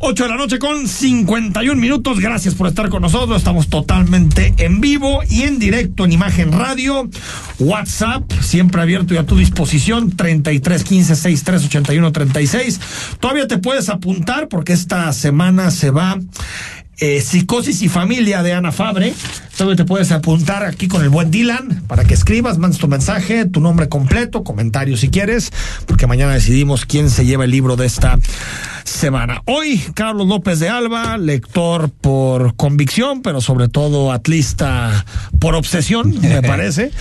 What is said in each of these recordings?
8 de la noche con 51 minutos. Gracias por estar con nosotros. Estamos totalmente en vivo y en directo en Imagen Radio. WhatsApp, siempre abierto y a tu disposición. 33 15 63 81 36. Todavía te puedes apuntar porque esta semana se va eh, Psicosis y Familia de Ana Fabre. Todavía te puedes apuntar aquí con el buen Dylan para que escribas, mandes tu mensaje, tu nombre completo, comentario si quieres, porque mañana decidimos quién se lleva el libro de esta semana. Hoy, Carlos López de Alba, lector por convicción, pero sobre todo atlista por obsesión, me parece,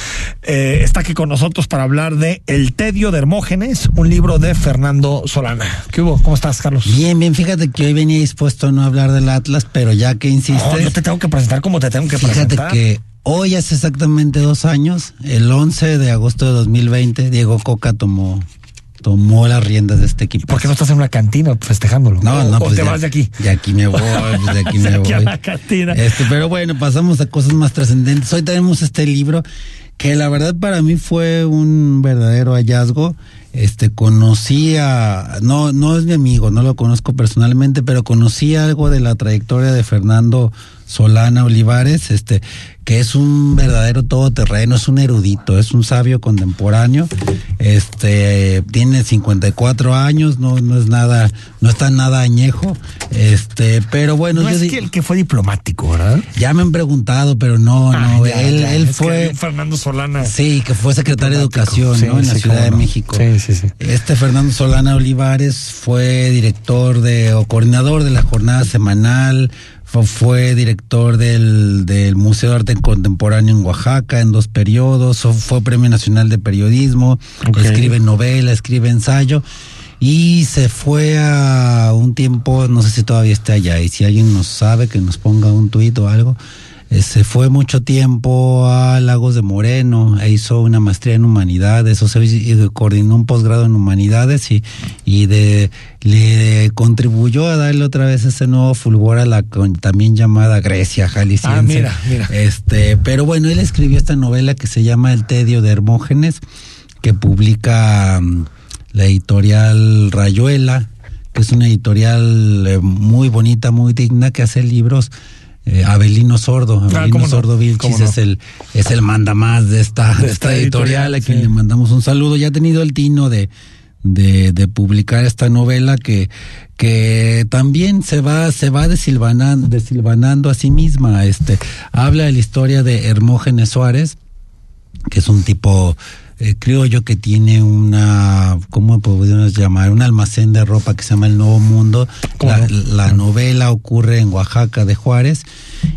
eh, está aquí con nosotros para hablar de El Tedio de Hermógenes, un libro de Fernando Solana. ¿Qué hubo? ¿Cómo estás, Carlos? Bien, bien, fíjate que hoy venía dispuesto a no hablar del Atlas, pero ya que insistes... No, yo te tengo que presentar como te tengo que presentar. Fíjate que hoy hace exactamente dos años, el 11 de agosto de 2020, Diego Coca tomó tomó las riendas de este equipo. ¿Por qué no estás en una cantina festejándolo? No, no, ¿O pues te ya, vas de aquí? De aquí me voy, pues de aquí me a voy. la cantina. Este, pero bueno, pasamos a cosas más trascendentes. Hoy tenemos este libro que la verdad para mí fue un verdadero hallazgo. Este, conocí a, no, no es mi amigo, no lo conozco personalmente, pero conocí algo de la trayectoria de Fernando Solana Olivares, este, que es un verdadero todoterreno, es un erudito, es un sabio contemporáneo, este, tiene 54 años, no, no es nada, no está nada añejo, este, pero bueno, No yo es que el que fue diplomático, ¿verdad? ya me han preguntado, pero no, Ah, no, ya, él, ya, fue, Fernando Solana. sí, que fue secretario de Educación, sí, ¿no? En la Ciudad de no. México. Sí, sí, sí. Este Fernando Solana Olivares fue director de, o coordinador de la jornada semanal, fue, fue director del, del Museo de Arte Contemporáneo en Oaxaca en dos periodos, fue Premio Nacional de Periodismo, escribe novela, escribe ensayo. Y se fue a un tiempo, no sé si todavía está allá, y si alguien nos sabe que nos ponga un tuit o algo, eh, se fue mucho tiempo a Lagos de Moreno, e hizo una maestría en humanidades, o sea, y- coordinó un posgrado en humanidades y, y de, le contribuyó a darle otra vez ese nuevo fulgor a la con- también llamada Grecia jalisciense. Ah, mira, mira. Este, pero bueno, él escribió esta novela que se llama El Tedio de Hermógenes, que publica mm, la editorial Rayuela, que es una editorial eh, muy bonita, muy digna, que hace libros. Eh, Abelino Sordo, Abelino Ah, cómo no, Sordo Vilchis no. es el es el mandamás de esta, De esta editorial, editorial, a quien sí. le mandamos un saludo. Ya ha tenido el tino de, de, de publicar esta novela que, que también se va, se va desilvanando, desilvanando a sí misma. Este, habla de la historia de Hermógenes Suárez, que es un tipo eh, criollo que tiene una, ¿cómo podemos llamar? Un almacén de ropa que se llama El Nuevo Mundo. ¿Cómo La, la novela ocurre en Oaxaca de Juárez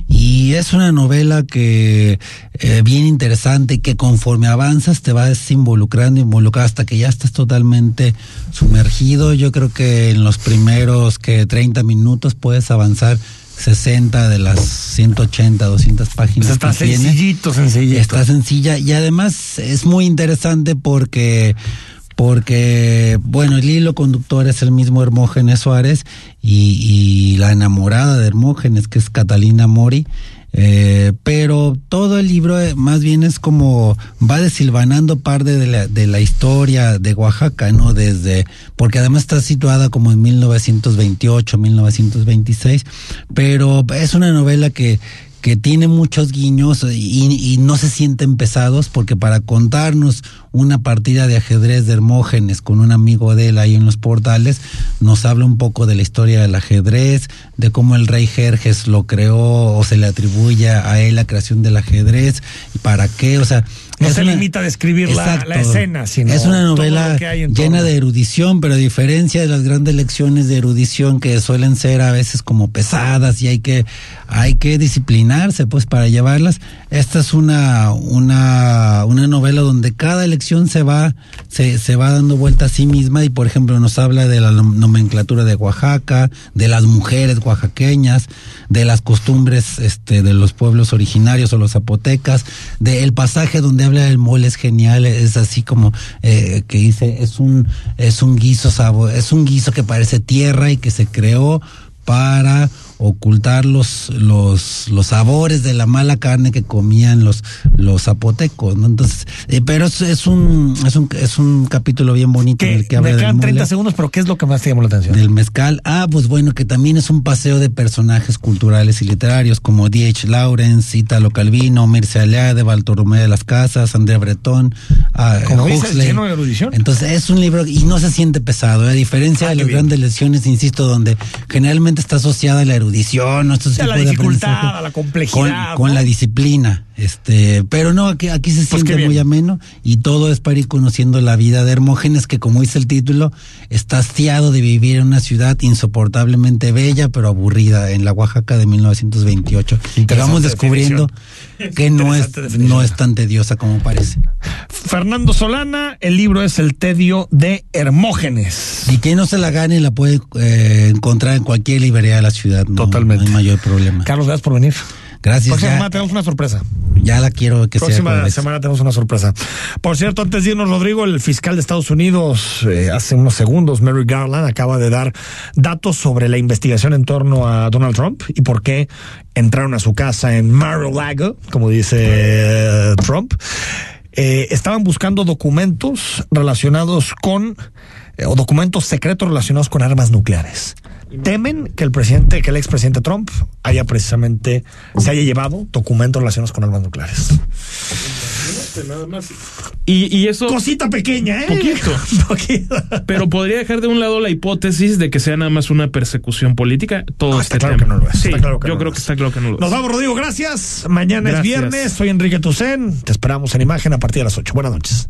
y es una novela que eh, bien interesante y que conforme avanzas te vas involucrando, involucrando hasta que ya estás totalmente sumergido. Yo creo que en los primeros que 30 minutos puedes avanzar 60 de las 180, 200 páginas Pues está que tiene. sencillito, sencillito. Está sencilla y además es muy interesante porque porque bueno el hilo conductor es el mismo Hermógenes Suárez y, y la enamorada de Hermógenes que es Catalina Mori eh, pero todo el libro eh, más bien es como va desilvanando parte de la, de la historia de Oaxaca, ¿no? Desde, porque además está situada como en 1928, 1926, pero es una novela que, que tiene muchos guiños y, y no se sienten pesados porque para contarnos una partida de ajedrez de Hermógenes con un amigo de él ahí en los portales, nos habla un poco de la historia del ajedrez, de cómo el rey Jerjes lo creó o se le atribuye a él la creación del ajedrez, y para qué, o sea... No se una- limita a describir la, Exacto. la escena, sino es una novela llena de erudición, pero a diferencia de las grandes lecciones de erudición que suelen ser a veces como pesadas y hay que hay que disciplinarse pues para llevarlas, esta es una una se va se, se va dando vuelta a sí misma y por ejemplo nos habla de la nom- nomenclatura de Oaxaca, de las mujeres oaxaqueñas, de las costumbres este de los pueblos originarios o los zapotecas, del pasaje donde habla del mole es genial, es así como eh, que dice es un es un guiso sabo, es un guiso que parece tierra y que se creó para ocultar los, los, los sabores de la mala carne que comían los, los zapotecos, ¿no? Entonces, eh, pero es, es, un, es, un, es un capítulo bien bonito en el que habla me quedan del 30 mole, segundos, pero ¿qué es lo que más te llamó la atención? del mezcal. Ah, pues bueno, que también es un paseo de personajes culturales y literarios como D.H. Lawrence, Italo Calvino, Mircea Eliade, Bartolomé de las Casas, Andrea Breton, ah, Como Huxley. lleno de erudición. Entonces es un libro y no se siente pesado, ¿eh? a diferencia Ah, de las bien. grandes lecciones, insisto, donde generalmente está asociada la erudición, la dificultad, la complejidad, Con, la disciplina. Este, pero no, aquí, aquí se Pues siente muy ameno y todo es para ir conociendo la vida de Hermógenes, que como dice el título, está hastiado de vivir en una ciudad insoportablemente bella, pero aburrida, en la Oaxaca de 1928. Y vamos descubriendo que no es, definición. no es tan tediosa como parece. Fernando Solana, el libro es El tedio de Hermógenes. Y quien no se la gane la puede eh, encontrar en cualquier librería de la ciudad. No, Totalmente. No hay mayor problema. Carlos, gracias por venir. Gracias. Próxima Ya, semana tenemos una sorpresa. ya la quiero que sea. Próxima semana tenemos una sorpresa. Por cierto, antes de irnos, Rodrigo, el fiscal de Estados Unidos, eh, hace unos segundos, Mary Garland, acaba de dar datos sobre la investigación en torno a Donald Trump y por qué entraron a su casa en Mar-a-Lago, como dice eh, Trump. Eh, estaban buscando documentos relacionados con, o documentos secretos relacionados con armas nucleares. Temen que el presidente, que el expresidente Trump haya precisamente, se haya llevado documentos relacionados con armas nucleares. Nada más. Y, y eso. Cosita pequeña, ¿eh? Poquito. Poquito. Pero podría dejar de un lado la hipótesis de que sea nada más una persecución política. Todo No, este está claro que no lo es, Sí, está claro que yo no creo lo que es. está claro que no lo Nos es. vamos, Rodrigo. Gracias. Mañana Gracias. es viernes. Soy Enrique Tucen. Te esperamos en imagen a partir de las 8. Buenas noches.